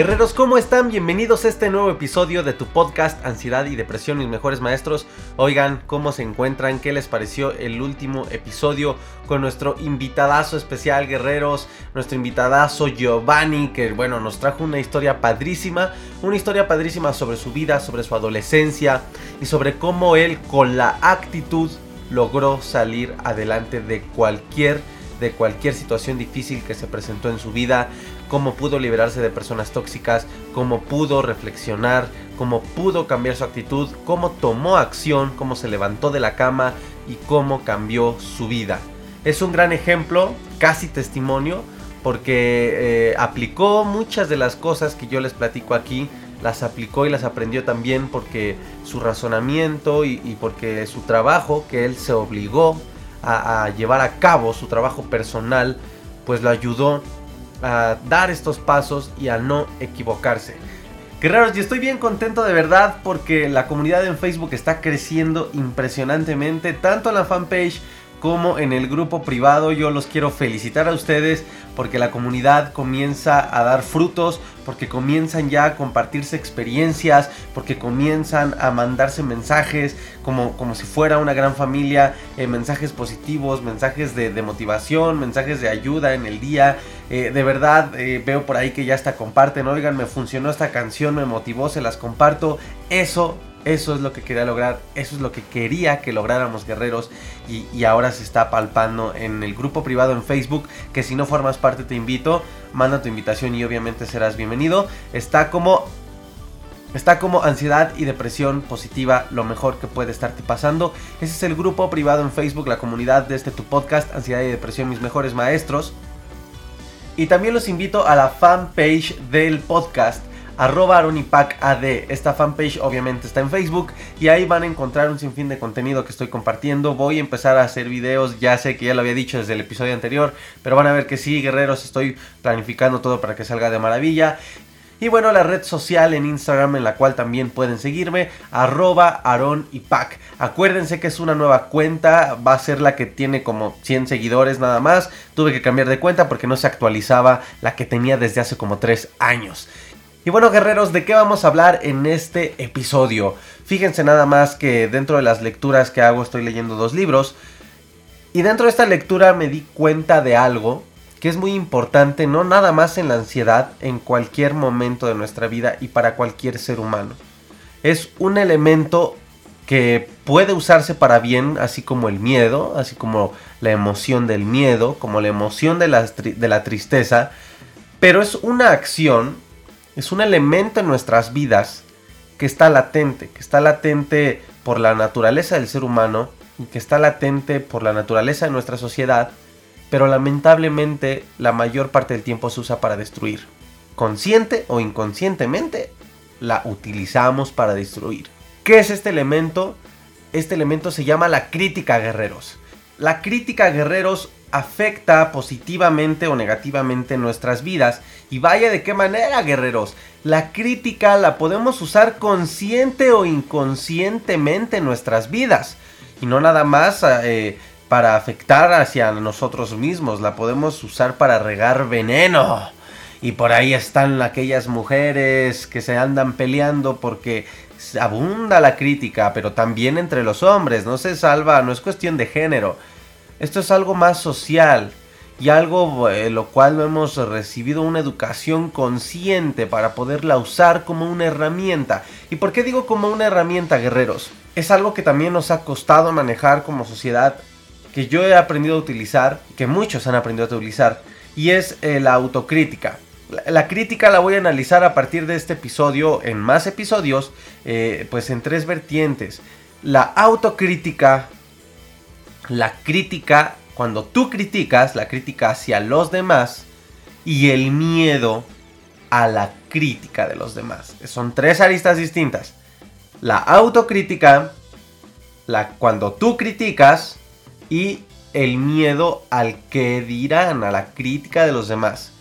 Guerreros, ¿cómo están? Bienvenidos a este nuevo episodio de tu podcast Ansiedad y Depresión, mis mejores maestros. Oigan, ¿cómo se encuentran? ¿Qué les pareció el último episodio con nuestro invitadazo especial, guerreros? Nuestro invitadazo Giovanni, que bueno, nos trajo una historia padrísima, una historia padrísima sobre su vida, sobre su adolescencia y sobre cómo él con la actitud logró salir adelante de cualquier de cualquier situación difícil que se presentó en su vida, cómo pudo liberarse de personas tóxicas, cómo pudo reflexionar, cómo pudo cambiar su actitud, cómo tomó acción, cómo se levantó de la cama y cómo cambió su vida. Es un gran ejemplo, casi testimonio, porque eh, aplicó muchas de las cosas que yo les platico aquí, las aplicó y las aprendió también porque su razonamiento y, y porque su trabajo que él se obligó a, llevar a cabo su trabajo personal, pues lo ayudó a dar estos pasos y a no equivocarse. Guerreros, y estoy bien contento de verdad porque la comunidad en Facebook está creciendo impresionantemente, tanto en la fanpage como en el grupo privado. Yo los quiero felicitar a ustedes porque la comunidad comienza a dar frutos, porque comienzan ya a compartirse experiencias, porque comienzan a mandarse mensajes como, como si fuera una gran familia, eh, mensajes positivos, mensajes de, motivación, mensajes de ayuda en el día. Eh, de verdad eh, veo por ahí que ya está comparten, oigan, me funcionó esta canción, me motivó, se las comparto. Eso eso es lo que quería lograr, eso es lo que quería que lográramos guerreros y, ahora se está palpando en el grupo privado en Facebook, que si no formas parte te invito, manda tu invitación y obviamente serás bienvenido. Está como Está como ansiedad y depresión positiva, lo mejor que puede estarte pasando. Ese es el grupo privado en Facebook, la comunidad de este tu podcast, Ansiedad y Depresión, mis mejores maestros. Y también los invito a la fanpage del podcast arroba AD. Esta fanpage obviamente está en Facebook y ahí van a encontrar un sinfín de contenido que estoy compartiendo. Voy a empezar a hacer videos, ya sé que ya lo había dicho desde el episodio anterior, pero van a ver que sí, guerreros, estoy planificando todo para que salga de maravilla. Y bueno, la red social en Instagram en la cual también pueden seguirme, arroba Aaron y. Acuérdense que es una nueva cuenta, va a ser la que tiene como 100 seguidores nada más. Tuve que cambiar de cuenta porque no se actualizaba la que tenía desde hace como 3 años. Y bueno guerreros, ¿de qué vamos a hablar en este episodio? Fíjense nada más que dentro de las lecturas que hago estoy leyendo dos libros. Y dentro de esta lectura me di cuenta de algo que es muy importante, no nada más en la ansiedad, en cualquier momento de nuestra vida y para cualquier ser humano. Es un elemento que puede usarse para bien, así como el miedo, así como la emoción del miedo, como la emoción de la, de la tristeza, pero es una acción es un elemento en nuestras vidas que está latente, que está latente por la naturaleza del ser humano y que está latente por la naturaleza de nuestra sociedad, pero lamentablemente la mayor parte del tiempo se usa para destruir. Consciente o inconscientemente la utilizamos para destruir. ¿Qué es este elemento? Este elemento se llama la crítica guerreros. La crítica guerreros afecta positivamente o negativamente nuestras vidas. Y vaya de qué manera, guerreros. La crítica la podemos usar consciente o inconscientemente en nuestras vidas. Y no nada más eh, para afectar hacia nosotros mismos. La podemos usar para regar veneno. Y por ahí están aquellas mujeres que se andan peleando porque abunda la crítica, pero también entre los hombres. No se salva, no es cuestión de género esto es algo más social. y algo eh, lo cual hemos recibido una educación consciente para poderla usar como una herramienta. ¿Y por qué digo como una herramienta, guerreros? Es algo que también nos ha costado manejar como sociedad, que yo he aprendido a utilizar, que muchos han aprendido a utilizar, y es eh, la autocrítica. La, crítica la voy a analizar a partir de este episodio, en más episodios, eh, pues en tres vertientes. La autocrítica, la crítica cuando tú criticas, la crítica hacia los demás y el miedo a la crítica de los demás. Son tres aristas distintas. La autocrítica, la, cuando tú criticas y el miedo al que dirán, a la crítica de los demás.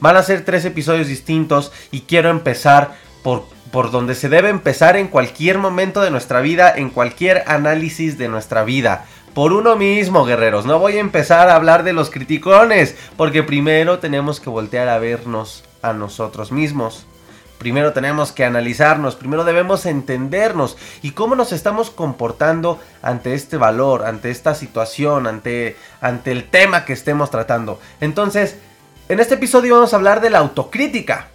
Van a ser tres episodios distintos y quiero empezar por, por donde se debe empezar en cualquier momento de nuestra vida, en cualquier análisis de nuestra vida por uno mismo, guerreros. No voy a empezar a hablar de los criticones, porque primero tenemos que voltear a vernos a nosotros mismos. Primero tenemos que analizarnos, primero debemos entendernos y cómo nos estamos comportando ante este valor, ante esta situación, ante, ante el tema que estemos tratando. Entonces, en este episodio vamos a hablar de la autocrítica.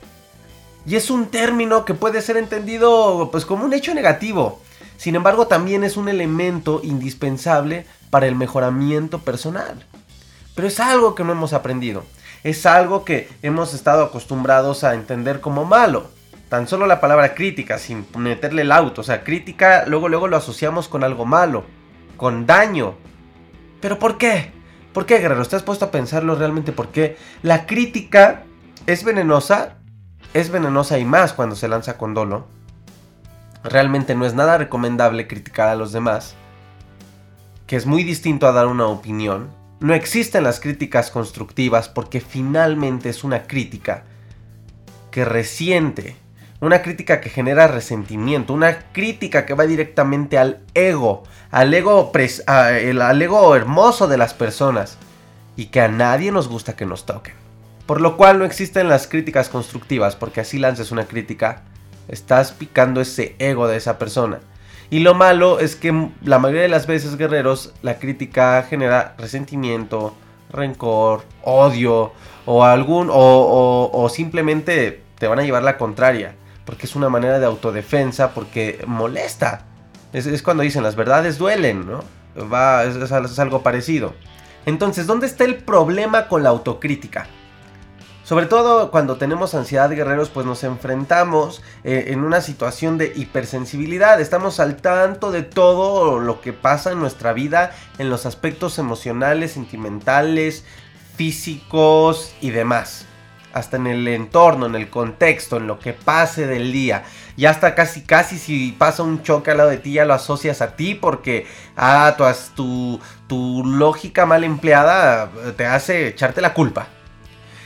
Y es un término que puede ser entendido pues como un hecho negativo. Sin embargo, también es un elemento indispensable para el mejoramiento personal. Pero es algo que no hemos aprendido. Es algo que hemos estado acostumbrados a entender como malo. Tan solo la palabra crítica, sin meterle el auto. O sea, crítica luego, luego lo asociamos con algo malo, con daño. ¿Pero por qué? ¿Por qué, guerrero? ¿Estás puesto a pensarlo realmente por qué? La crítica es venenosa. Es venenosa y más cuando se lanza con dolo realmente no es nada recomendable criticar a los demás, que es muy distinto a dar una opinión. No existen las críticas constructivas porque finalmente es una crítica que resiente, una crítica que genera resentimiento, una crítica que va directamente al ego, al ego, al ego hermoso de las personas y que a nadie nos gusta que nos toquen. Por lo cual no existen las críticas constructivas porque así lances una crítica Estás picando ese ego de esa persona. Y lo malo es que la mayoría de las veces, guerreros, la crítica genera resentimiento, rencor, odio o algún o, simplemente te van a llevar la contraria, porque es una manera de autodefensa, porque molesta. Es, cuando dicen las verdades duelen, ¿no? Va, es algo parecido. Entonces, ¿dónde está el problema con la autocrítica? Sobre todo cuando tenemos ansiedad guerreros, pues nos enfrentamos eh, en una situación de hipersensibilidad. Estamos al tanto de todo lo que pasa en nuestra vida, en los aspectos emocionales, sentimentales, físicos y demás. Hasta en el entorno, en el contexto, en lo que pase del día. Y hasta casi, casi si pasa un choque al lado de ti, ya lo asocias a ti porque ah, tu, tu lógica mal empleada te hace echarte la culpa.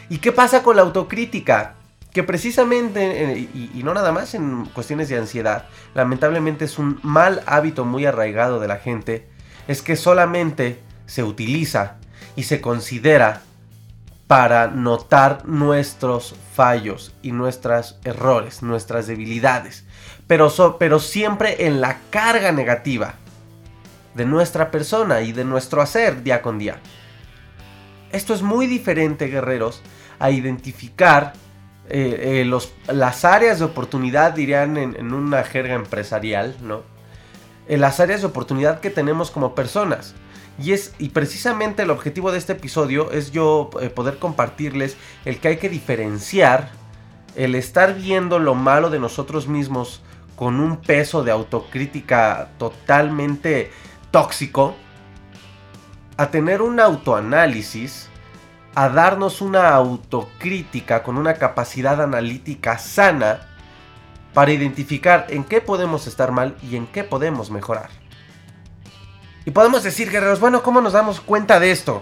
¿Y qué pasa con la autocrítica? Que precisamente, eh, y, no nada más en cuestiones de ansiedad, lamentablemente es un mal hábito muy arraigado de la gente, es que solamente se utiliza y se considera para notar nuestros fallos y nuestros errores, nuestras debilidades, pero, pero siempre en la carga negativa de nuestra persona y de nuestro hacer día con día. Esto es muy diferente, guerreros, a identificar eh, eh, los, las áreas de oportunidad, dirían en, una jerga empresarial, ¿no? En las áreas de oportunidad que tenemos como personas. Y, es, y precisamente el objetivo de este episodio es yo eh, poder compartirles el que hay que diferenciar el estar viendo lo malo de nosotros mismos con un peso de autocrítica totalmente tóxico a tener un autoanálisis, a darnos una autocrítica con una capacidad analítica sana para identificar en qué podemos estar mal y en qué podemos mejorar. Y podemos decir, guerreros, bueno, ¿cómo nos damos cuenta de esto?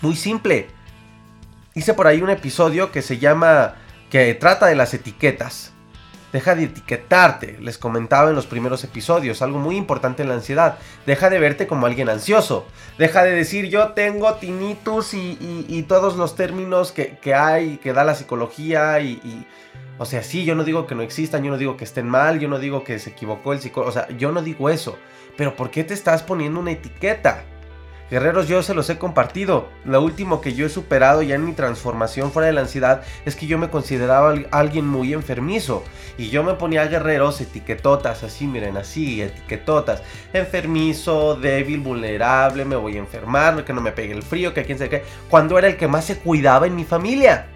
Muy simple. Hice por ahí un episodio que se llama, que trata de las etiquetas. Deja de etiquetarte, les comentaba en los primeros episodios, algo muy importante en la ansiedad. Deja de verte como alguien ansioso. Deja de decir yo tengo tinnitus y, todos los términos que, hay, que da la psicología y, O sea, sí, yo no digo que no existan, yo no digo que estén mal, yo no digo que se equivocó el psicólogo, o sea, yo no digo eso. Pero ¿por qué te estás poniendo una etiqueta? Guerreros, yo se los he compartido. Lo último que yo he superado ya en mi transformación fuera de la ansiedad es que yo me consideraba alguien muy enfermizo. Y yo me ponía guerreros etiquetotas, así, miren, así, etiquetotas. Enfermizo, débil, vulnerable, me voy a enfermar, que no me pegue el frío, que quién sabe qué. Cuando era el que más se cuidaba en mi familia.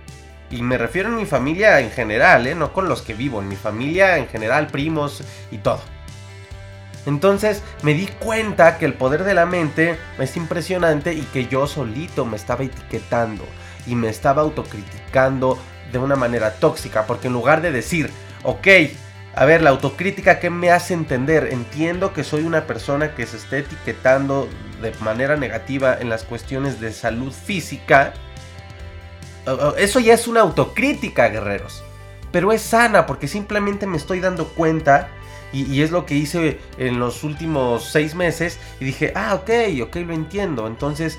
Y me refiero a mi familia en general, ¿eh? no con los que vivo, en mi familia en general, primos y todo. Entonces me di cuenta que el poder de la mente es impresionante y que yo solito me estaba etiquetando y me estaba autocriticando de una manera tóxica, porque en lugar de decir, ok, a ver, la autocrítica que me hace entender, entiendo que soy una persona que se está etiquetando de manera negativa en las cuestiones de salud física, eso ya es una autocrítica, guerreros. Pero es sana porque simplemente me estoy dando cuenta y, es lo que hice en los últimos seis meses. Y dije, ah, ok, ok, lo entiendo. Entonces,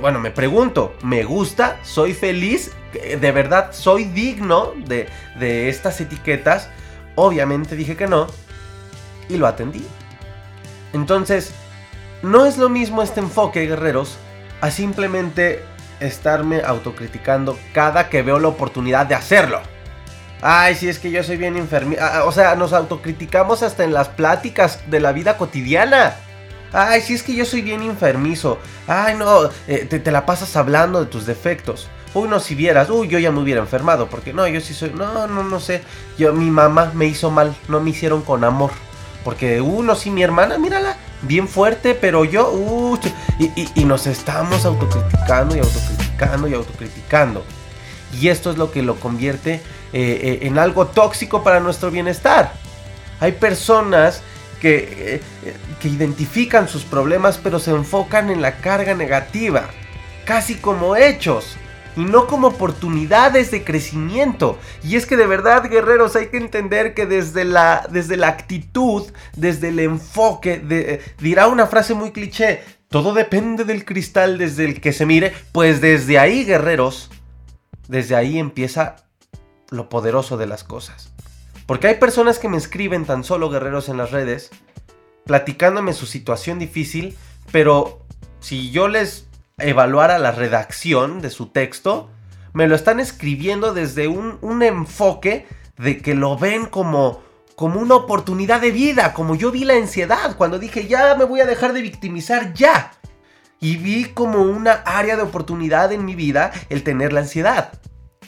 bueno, me pregunto, ¿me gusta? ¿Soy feliz? ¿De verdad soy digno de, de estas etiquetas? Obviamente dije que no. Y lo atendí. Entonces, no es lo mismo este enfoque, guerreros, a simplemente estarme autocriticando cada que veo la oportunidad de hacerlo. Ay, si es que yo soy bien enfermo. Ah, ah, o sea, nos autocriticamos hasta en las pláticas de la vida cotidiana. Ay, si es que yo soy bien enfermizo. Ay, no, eh, te, la pasas hablando de tus defectos. Uy, no, si vieras, uy, yo ya me hubiera enfermado. Porque no, yo sí soy. No, no, no sé. Yo, mi mamá me hizo mal. No me hicieron con amor. Porque uno, sí, mi hermana, mírala. Bien fuerte, pero yo. Uh, y, y nos estamos autocriticando y autocriticando y autocriticando. Y esto es lo que lo convierte eh, eh, en algo tóxico para nuestro bienestar. Hay personas que, eh, que identifican sus problemas pero se enfocan en la carga negativa, casi como hechos y no como oportunidades de crecimiento. Y es que de verdad, guerreros, hay que entender que desde la, desde la actitud, desde el enfoque, dirá una frase muy cliché, todo depende del cristal desde el que se mire, pues desde ahí, guerreros, desde ahí empieza lo poderoso de las cosas. Porque hay personas que me escriben tan solo guerreros en las redes, platicándome su situación difícil, pero si yo les evaluara la redacción de su texto, me lo están escribiendo desde un, un enfoque de que lo ven como, como una oportunidad de vida, como yo vi la ansiedad cuando dije ya me voy a dejar de victimizar ya. Y vi como una área de oportunidad en mi vida el tener la ansiedad.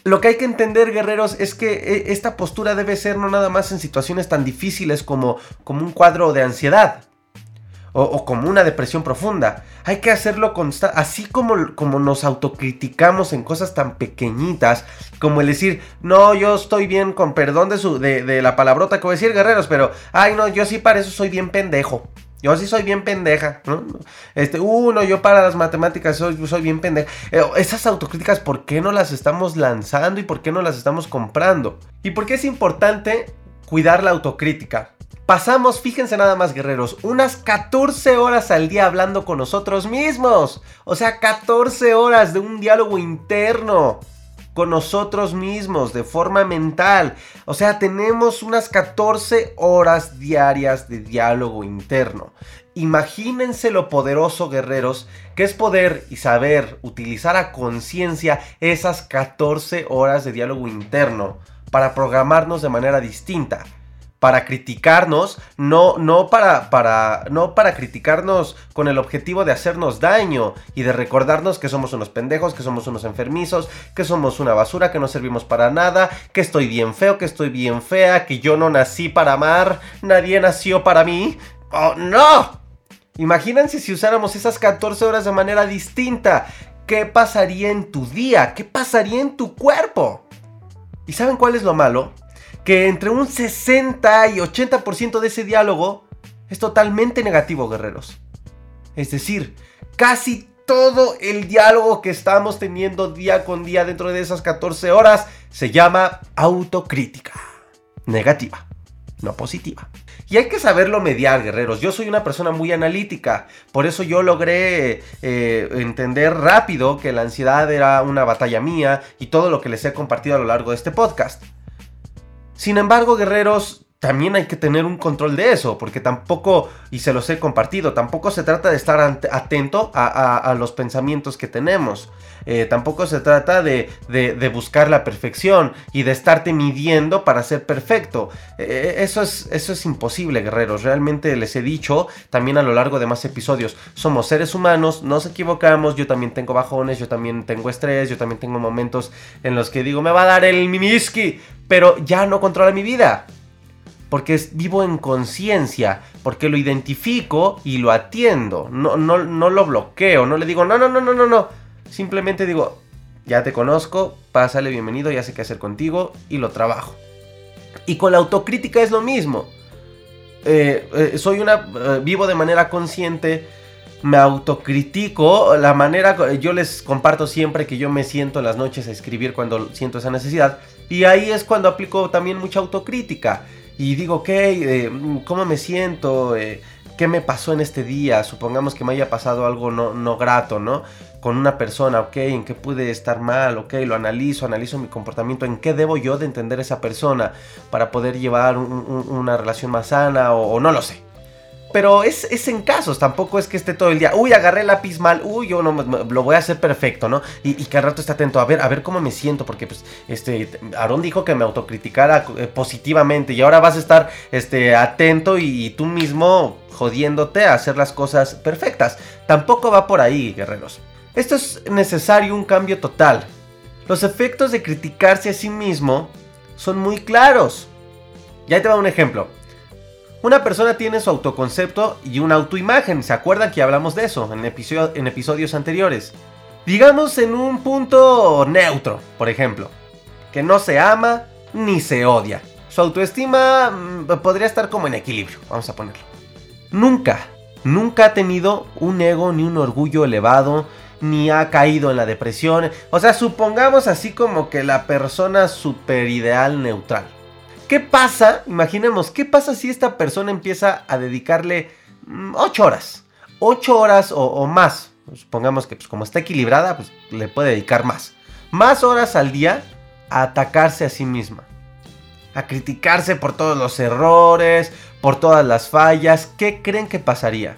Lo que hay que entender, guerreros, es que eh, esta postura debe ser no nada más en situaciones tan difíciles como, como un cuadro de ansiedad. O, como una depresión profunda. Hay que hacerlo constante. Así como, como nos autocriticamos en cosas tan pequeñitas. Como el decir, no, yo estoy bien, con perdón de, su, de, de la palabrota que voy a decir, guerreros. Pero, ay, no, yo sí para eso soy bien pendejo. Yo sí soy bien pendeja, ¿no? Este, uh, no, yo para las matemáticas soy, soy bien pendeja. Eh, esas autocríticas, ¿por qué no las estamos lanzando y por qué no las estamos comprando? ¿Y por qué es importante cuidar la autocrítica? Pasamos, fíjense nada más guerreros, unas 14 horas al día hablando con nosotros mismos. O sea, 14 horas de un diálogo interno con nosotros mismos de forma mental. O sea, tenemos unas 14 horas diarias de diálogo interno. Imagínense lo poderoso, guerreros, que es poder y saber utilizar a conciencia esas 14 horas de diálogo interno para programarnos de manera distinta para criticarnos, no, no, para, para, no para criticarnos con el objetivo de hacernos daño y de recordarnos que somos unos pendejos, que somos unos enfermizos, que somos una basura, que no servimos para nada, que estoy bien feo, que estoy bien fea, que yo no nací para amar, nadie nació para mí. ¡Oh, no! Imagínense si usáramos esas 14 horas de manera distinta. ¿Qué pasaría en tu día? ¿Qué pasaría en tu cuerpo? ¿Y saben cuál es lo malo? Que entre un 60 y 80% de ese diálogo es totalmente negativo, guerreros. Es decir, casi todo el diálogo que estamos teniendo día con día dentro de esas 14 horas se llama autocrítica. Negativa, no positiva. Y hay que saberlo mediar, guerreros. Yo soy una persona muy analítica. Por eso yo logré eh, entender rápido que la ansiedad era una batalla mía y todo lo que les he compartido a lo largo de este podcast. Sin embargo, guerreros, también hay que tener un control de eso, porque tampoco, y se los he compartido, tampoco se trata de estar atento a, los pensamientos que tenemos. Eh, tampoco se trata de, buscar la perfección y de estarte midiendo para ser perfecto. Eh, eso, es, eso es imposible, guerreros. Realmente les he dicho también a lo largo de más episodios, somos seres humanos, nos equivocamos, yo también tengo bajones, yo también tengo estrés, yo también tengo momentos en los que digo, me va a dar el mimiski, pero ya no controla mi vida porque vivo en conciencia, porque lo identifico y lo atiendo, no, no, no lo bloqueo, no le digo, no, no, no, no, no, no, simplemente digo, ya te conozco, pásale, bienvenido, ya sé qué hacer contigo y lo trabajo. Y con la autocrítica es lo mismo. Eh, eh, soy una, eh, vivo de manera consciente, me autocritico, la manera, yo les comparto siempre que yo me siento en las noches a escribir cuando siento esa necesidad, y ahí es cuando aplico también mucha autocrítica y digo, ok, eh, ¿cómo me siento? Eh, ¿Qué me pasó en este día? Supongamos que me haya pasado algo no, no grato, ¿no? Con una persona, ok, ¿en qué pude estar mal? Ok, lo analizo, analizo mi comportamiento, ¿en qué debo yo de entender esa persona para poder llevar una relación más sana o no lo sé? Pero es, es, en casos, tampoco es que esté todo el día, uy, agarré lápiz mal, uy, yo no lo voy a hacer perfecto, ¿no? Y, y que al rato esté atento a ver, a ver cómo me siento, porque pues, este, Aarón dijo que me autocriticara eh, positivamente y ahora vas a estar, este, atento y, y, tú mismo jodiéndote a hacer las cosas perfectas. Tampoco va por ahí, guerreros. Esto es necesario un cambio total. Los efectos de criticarse a sí mismo son muy claros. Ya te va un ejemplo. Una persona tiene su autoconcepto y una autoimagen. ¿Se acuerdan que hablamos de eso en, episodios anteriores? Digamos en un punto neutro, por ejemplo. Que no se ama ni se odia. Su autoestima mm, podría estar como en equilibrio, vamos a ponerlo. Nunca, nunca ha tenido un ego ni un orgullo elevado, ni ha caído en la depresión. O sea, supongamos así como que la persona super ideal neutral. ¿Qué pasa? Imaginemos, ¿qué pasa si esta persona empieza a dedicarle 8 mm, horas? 8 horas o, más. Supongamos que pues, como está equilibrada, pues le puede dedicar más. Más horas al día a atacarse a sí misma. A criticarse por todos los errores, por todas las fallas. ¿Qué creen que pasaría?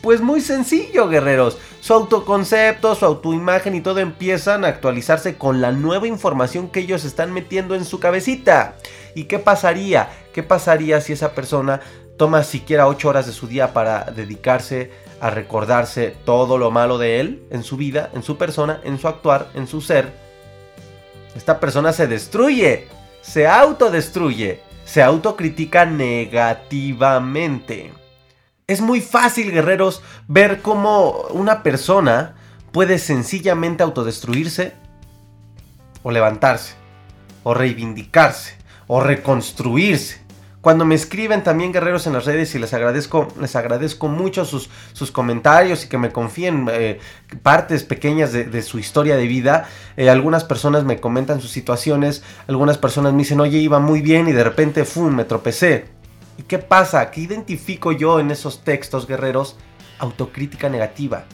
Pues muy sencillo, guerreros. Su autoconcepto, su autoimagen y todo empiezan a actualizarse con la nueva información que ellos están metiendo en su cabecita. ¿Y qué pasaría? ¿Qué pasaría si esa persona toma siquiera 8 horas de su día para dedicarse a recordarse todo lo malo de él en su vida, en su persona, en su actuar, en su ser? Esta persona se destruye, se autodestruye, se autocritica negativamente. Es muy fácil, guerreros, ver cómo una persona puede sencillamente autodestruirse o levantarse o reivindicarse o reconstruirse. Cuando me escriben también guerreros en las redes y les agradezco, les agradezco mucho sus, sus comentarios y que me confíen eh, partes pequeñas de, su historia de vida. Eh, algunas personas me comentan sus situaciones, algunas personas me dicen, oye, iba muy bien y de repente, ¡fum!, me tropecé. ¿Y qué pasa? ¿Qué identifico yo en esos textos guerreros? Autocrítica negativa.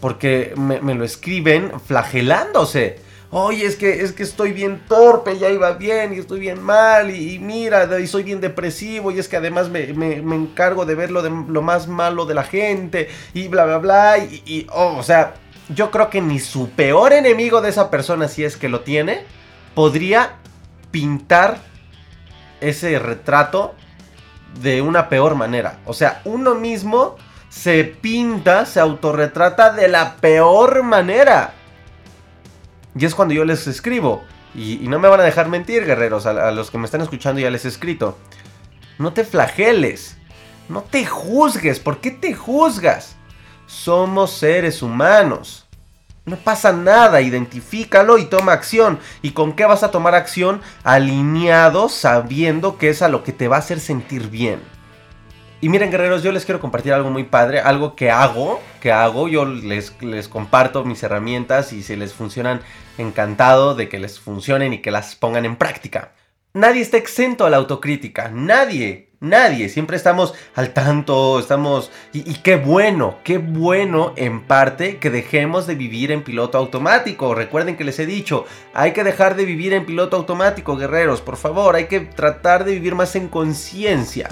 Porque me, lo escriben flagelándose. Oye, es que, es que estoy bien torpe, ya iba bien y estoy bien mal y, mira, y soy bien depresivo y es que además me, encargo de ver lo, de, lo más malo de la gente y bla, bla, bla. Y oh, o sea, yo creo que ni su peor enemigo de esa persona, si es que lo tiene, podría pintar ese retrato de una peor manera. O sea, uno mismo se pinta, se autorretrata de la peor manera. Y es cuando yo les escribo. Y, no me van a dejar mentir, guerreros. A, a los que me están escuchando ya les he escrito. No te flageles. No te juzgues. ¿Por qué te juzgas? Somos seres humanos. No pasa nada, identifícalo y toma acción. ¿Y con qué vas a tomar acción? Alineado, sabiendo que es a lo que te va a hacer sentir bien. Y miren guerreros, yo les quiero compartir algo muy padre, algo que hago, que hago, yo les, les comparto mis herramientas y si les funcionan, encantado de que les funcionen y que las pongan en práctica. Nadie está exento a la autocrítica, nadie. Nadie, siempre estamos al tanto, estamos... Y, y, qué bueno, qué bueno en parte que dejemos de vivir en piloto automático. Recuerden que les he dicho, hay que dejar de vivir en piloto automático, guerreros, por favor, hay que tratar de vivir más en conciencia.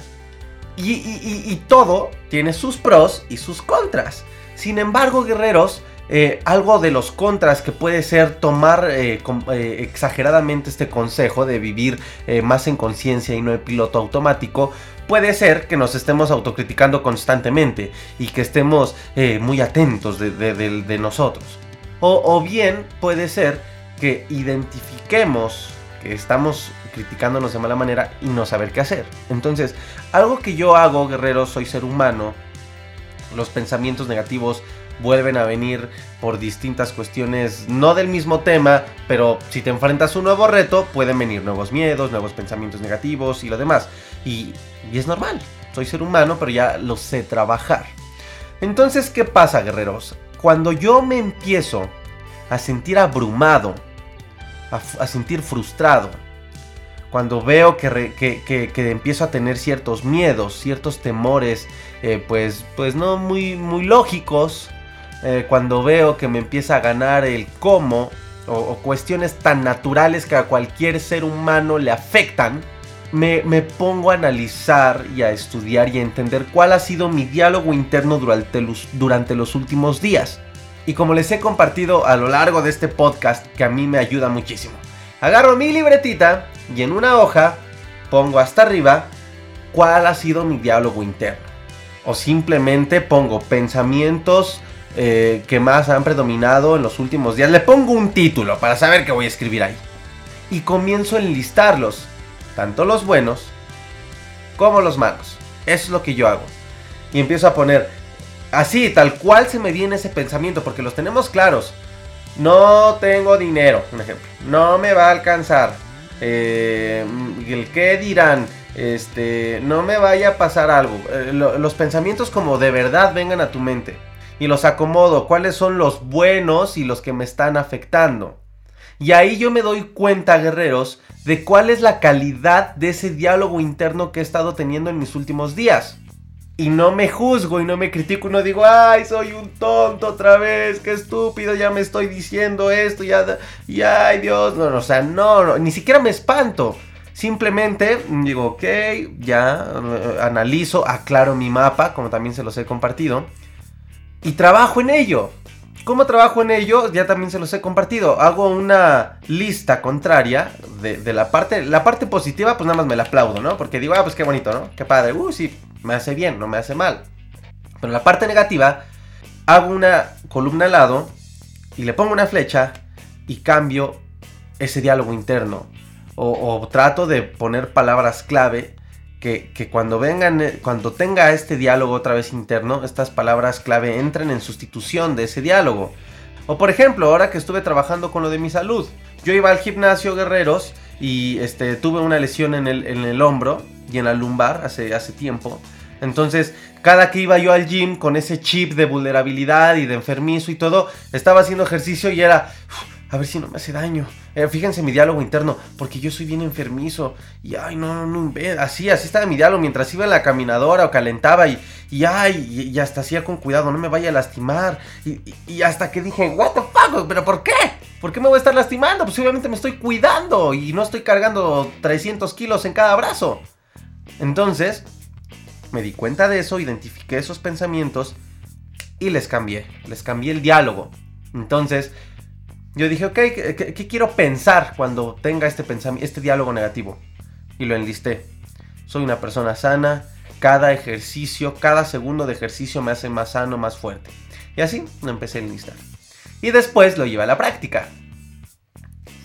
Y, todo tiene sus pros y sus contras. Sin embargo, guerreros, eh, algo de los contras que puede ser tomar eh, eh, exageradamente este consejo de vivir más en conciencia y no en piloto automático, puede ser que nos estemos autocriticando constantemente y que estemos muy atentos de, nosotros. O bien puede ser que identifiquemos que estamos criticándonos de mala manera y no saber qué hacer. Entonces, algo que yo hago, guerrero, soy ser humano, los pensamientos negativos vuelven a venir por distintas cuestiones, no del mismo tema, pero si te enfrentas a un nuevo reto, pueden venir nuevos miedos, nuevos pensamientos negativos y lo demás. Y, y es normal, soy ser humano, pero ya lo sé trabajar. Entonces, ¿qué pasa, guerreros? Cuando yo me empiezo a sentir abrumado, a, sentir frustrado, cuando veo que, que, empiezo a tener ciertos miedos, ciertos temores, eh, pues, pues no muy, muy lógicos, eh, cuando veo que me empieza a ganar el cómo o, cuestiones tan naturales que a cualquier ser humano le afectan, me, pongo a analizar y a estudiar y a entender cuál ha sido mi diálogo interno durante los, durante los últimos días. Y como les he compartido a lo largo de este podcast, que a mí me ayuda muchísimo. Agarro mi libretita y en una hoja pongo hasta arriba cuál ha sido mi diálogo interno. O simplemente pongo pensamientos eh, que más han predominado en los últimos días. Le pongo un título para saber qué voy a escribir ahí. Y comienzo a enlistarlos, tanto los buenos como los malos. Eso es lo que yo hago. Y empiezo a poner así, tal cual se me viene ese pensamiento, porque los tenemos claros. No tengo dinero, un ejemplo. No me va a alcanzar. Eh, el qué dirán. Este, no me vaya a pasar algo. Eh, los pensamientos como de verdad vengan a tu mente y los acomodo, cuáles son los buenos y los que me están afectando. Y ahí yo me doy cuenta, guerreros, de cuál es la calidad de ese diálogo interno que he estado teniendo en mis últimos días. Y no me juzgo y no me critico y no digo, ay, soy un tonto otra vez, qué estúpido, ya me estoy diciendo esto, ya, y ay Dios, no, no, o sea, no, no, ni siquiera me espanto. Simplemente digo, ok, ya eh, analizo, aclaro mi mapa, como también se los he compartido y trabajo en ello. ¿Cómo trabajo en ello? Ya también se los he compartido. Hago una lista contraria de, la parte. La parte positiva, pues nada más me la aplaudo, ¿no? Porque digo, ah, pues qué bonito, ¿no? Qué padre. Uh, sí, me hace bien, no me hace mal. Pero la parte negativa, hago una columna al lado y le pongo una flecha y cambio ese diálogo interno. o trato de poner palabras clave que, cuando vengan, eh, cuando tenga este diálogo otra vez interno, estas palabras clave entren en sustitución de ese diálogo. O por ejemplo, ahora que estuve trabajando con lo de mi salud, yo iba al gimnasio Guerreros y este, tuve una lesión en el, en el hombro y en la lumbar hace, hace tiempo. Entonces, cada que iba yo al gym con ese chip de vulnerabilidad y de enfermizo y todo, estaba haciendo ejercicio y era a ver si no me hace daño. Eh, fíjense mi diálogo interno, porque yo soy bien enfermizo. Y ay, no, no, no, así, así estaba mi diálogo mientras iba en la caminadora o calentaba y, y ay, y, hasta hacía con cuidado, no me vaya a lastimar. Y, hasta que dije, what the fuck, pero ¿por qué? ¿Por qué me voy a estar lastimando? Pues obviamente me estoy cuidando y no estoy cargando 300 kilos en cada brazo. Entonces, me di cuenta de eso, identifiqué esos pensamientos y les cambié, les cambié el diálogo. Entonces, yo dije, ok, ¿qué, quiero pensar cuando tenga este, este diálogo negativo? Y lo enlisté. Soy una persona sana, cada ejercicio, cada segundo de ejercicio me hace más sano, más fuerte. Y así lo empecé a enlistar. Y después lo llevé a la práctica.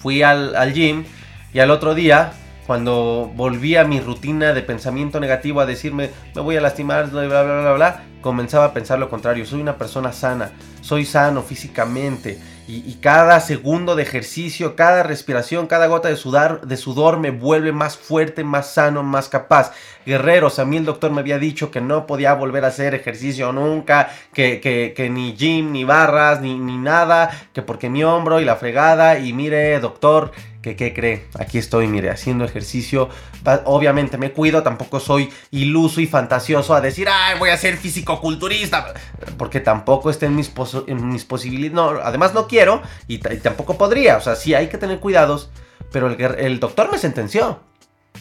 Fui al, al gym y al otro día cuando volví a mi rutina de pensamiento negativo, a decirme, me voy a lastimar, bla, bla, bla, bla, comenzaba a pensar lo contrario. Soy una persona sana, soy sano físicamente y, cada segundo de ejercicio, cada respiración, cada gota de, sudar, de sudor me vuelve más fuerte, más sano, más capaz. Guerreros, a mí el doctor me había dicho que no podía volver a hacer ejercicio nunca, que, que, ni gym, ni barras, ni, ni nada, que porque mi hombro y la fregada. Y mire, doctor, que qué cree, aquí estoy, mire, haciendo ejercicio. Obviamente me cuido, tampoco soy iluso y fantasioso a decir, ay, voy a ser físico-culturista, porque tampoco está en mis, en mis posibilidades. No, además no quiero y, tampoco podría, o sea, sí hay que tener cuidados, pero el, el doctor me sentenció.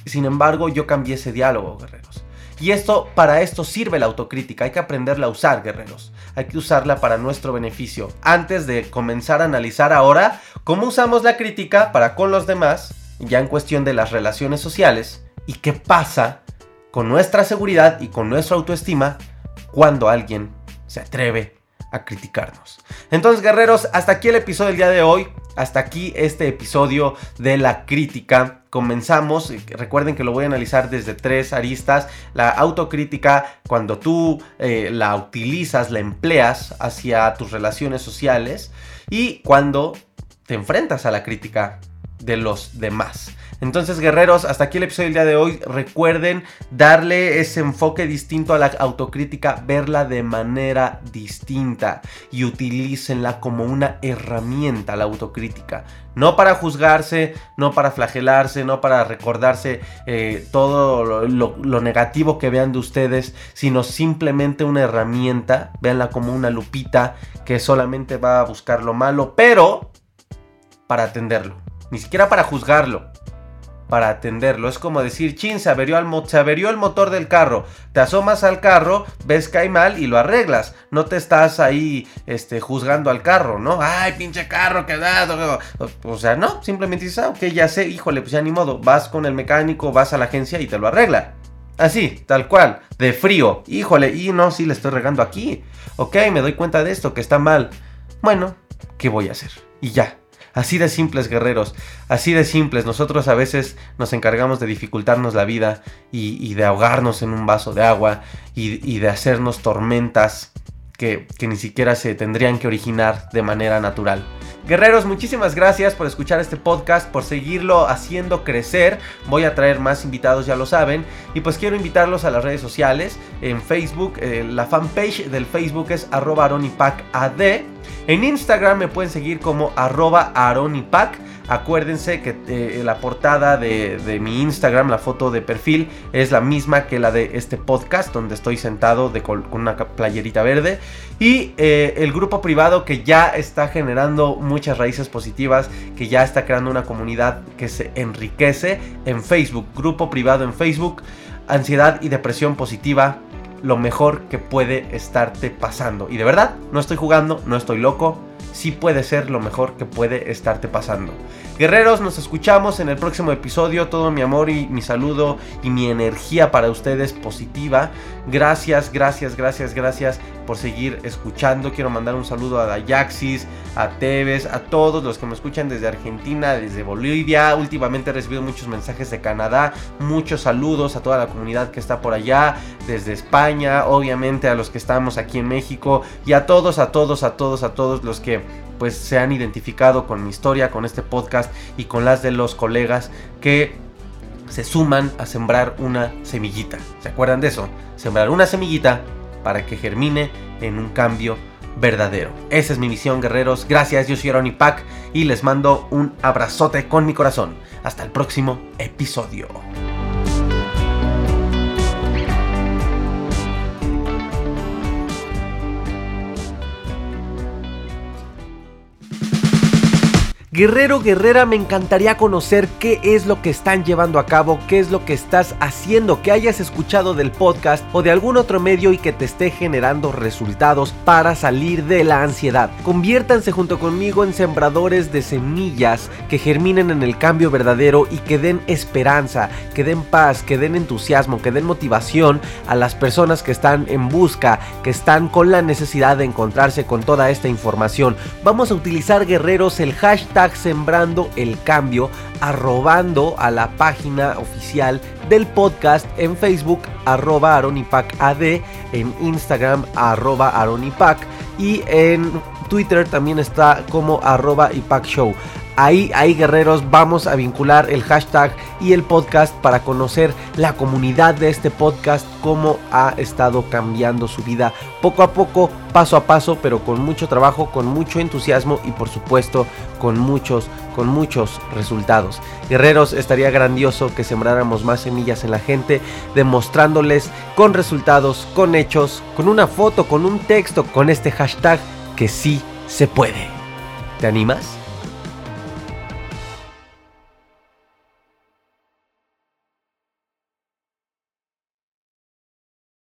Sin embargo, yo cambié ese diálogo, guerreros. Y esto, para esto sirve la autocrítica, hay que aprenderla a usar, guerreros. Hay que usarla para nuestro beneficio. Antes de comenzar a analizar ahora cómo usamos la crítica para con los demás, ya en cuestión de las relaciones sociales, y qué pasa con nuestra seguridad y con nuestra autoestima cuando alguien se atreve a criticarnos. Entonces, guerreros, hasta aquí el episodio del día de hoy. Hasta aquí este episodio de la crítica. Comenzamos, recuerden que lo voy a analizar desde tres aristas. La autocrítica, cuando tú eh, la utilizas, la empleas hacia tus relaciones sociales y cuando te enfrentas a la crítica de los demás. Entonces, guerreros, hasta aquí el episodio del día de hoy. Recuerden darle ese enfoque distinto a la autocrítica, verla de manera distinta y utilícenla como una herramienta, la autocrítica. No para juzgarse, no para flagelarse, no para recordarse eh, todo lo, negativo que vean de ustedes, sino simplemente una herramienta. Véanla como una lupita que solamente va a buscar lo malo, pero para atenderlo. Ni siquiera para juzgarlo para atenderlo. Es como decir, chin, se averió, el motor del carro. Te asomas al carro, ves que hay mal y lo arreglas. No te estás ahí este, juzgando al carro, ¿no? Ay, pinche carro, que da. O sea, no, simplemente dices, ah, ok, ya sé, híjole, pues ya ni modo. Vas con el mecánico, vas a la agencia y te lo arregla. Así, tal cual, de frío. Híjole, y no, sí le estoy regando aquí. Ok, me doy cuenta de esto, que está mal. Bueno, ¿qué voy a hacer? Y ya, Así de simples, guerreros. Así de simples. Nosotros a veces nos encargamos de dificultarnos la vida y, de ahogarnos en un vaso de agua y, de hacernos tormentas que, que, ni siquiera se tendrían que originar de manera natural. Guerreros, muchísimas gracias por escuchar este podcast, por seguirlo haciendo crecer. Voy a traer más invitados, ya lo saben. Y pues quiero invitarlos a las redes sociales. En Facebook, eh, la fanpage del Facebook es arroba aronipacad. En Instagram me pueden seguir como arroba aronipac. Acuérdense que eh, la portada de, mi Instagram, la foto de perfil, es la misma que la de este podcast, donde estoy sentado con una playerita verde. Y eh, el grupo privado que ya está generando muchas raíces positivas, que ya está creando una comunidad que se enriquece en Facebook. Grupo privado en Facebook, ansiedad y depresión positiva lo mejor que puede estarte pasando. Y de verdad, no estoy jugando, no estoy loco, sí puede ser lo mejor que puede estarte pasando. Guerreros, nos escuchamos en el próximo episodio. Todo mi amor y mi saludo y mi energía para ustedes positiva. Gracias, gracias, gracias, gracias por seguir escuchando. Quiero mandar un saludo a Dayaxis, a Tevez, a todos los que me escuchan desde Argentina, desde Bolivia. Últimamente he recibido muchos mensajes de Canadá. Muchos saludos a toda la comunidad que está por allá, desde España, obviamente a los que estamos aquí en México y a todos, a todos, a todos, a todos los que pues se han identificado con mi historia, con este podcast y con las de los colegas que se suman a sembrar una semillita. ¿Se acuerdan de eso? Sembrar una semillita para que germine en un cambio verdadero. Esa es mi misión, guerreros. Gracias, yo soy Aaron Pack y les mando un abrazote con mi corazón. Hasta el próximo episodio. Guerrero, guerrera, me encantaría conocer qué es lo que están llevando a cabo, qué es lo que estás haciendo, que hayas escuchado del podcast o de algún otro medio y que te esté generando resultados para salir de la ansiedad. Conviértanse junto conmigo en sembradores de semillas que germinen en el cambio verdadero y que den esperanza, que den paz, que den entusiasmo, que den motivación a las personas que están en busca, que están con la necesidad de encontrarse con toda esta información. Vamos a utilizar guerreros el hashtag Sembrando el Cambio, arrobando a la página oficial del podcast en Facebook, arroba AroniPacAD, en Instagram, arroba AroniPac y en Twitter también está como arroba Show. Ahí, ahí guerreros, vamos a vincular el hashtag y el podcast para conocer la comunidad de este podcast, cómo ha estado cambiando su vida poco a poco, paso a paso, pero con mucho trabajo, con mucho entusiasmo y por supuesto con muchos, con muchos resultados. Guerreros, estaría grandioso que sembráramos más semillas en la gente, demostrándoles con resultados, con hechos, con una foto, con un texto, con este hashtag que sí se puede. ¿Te animas?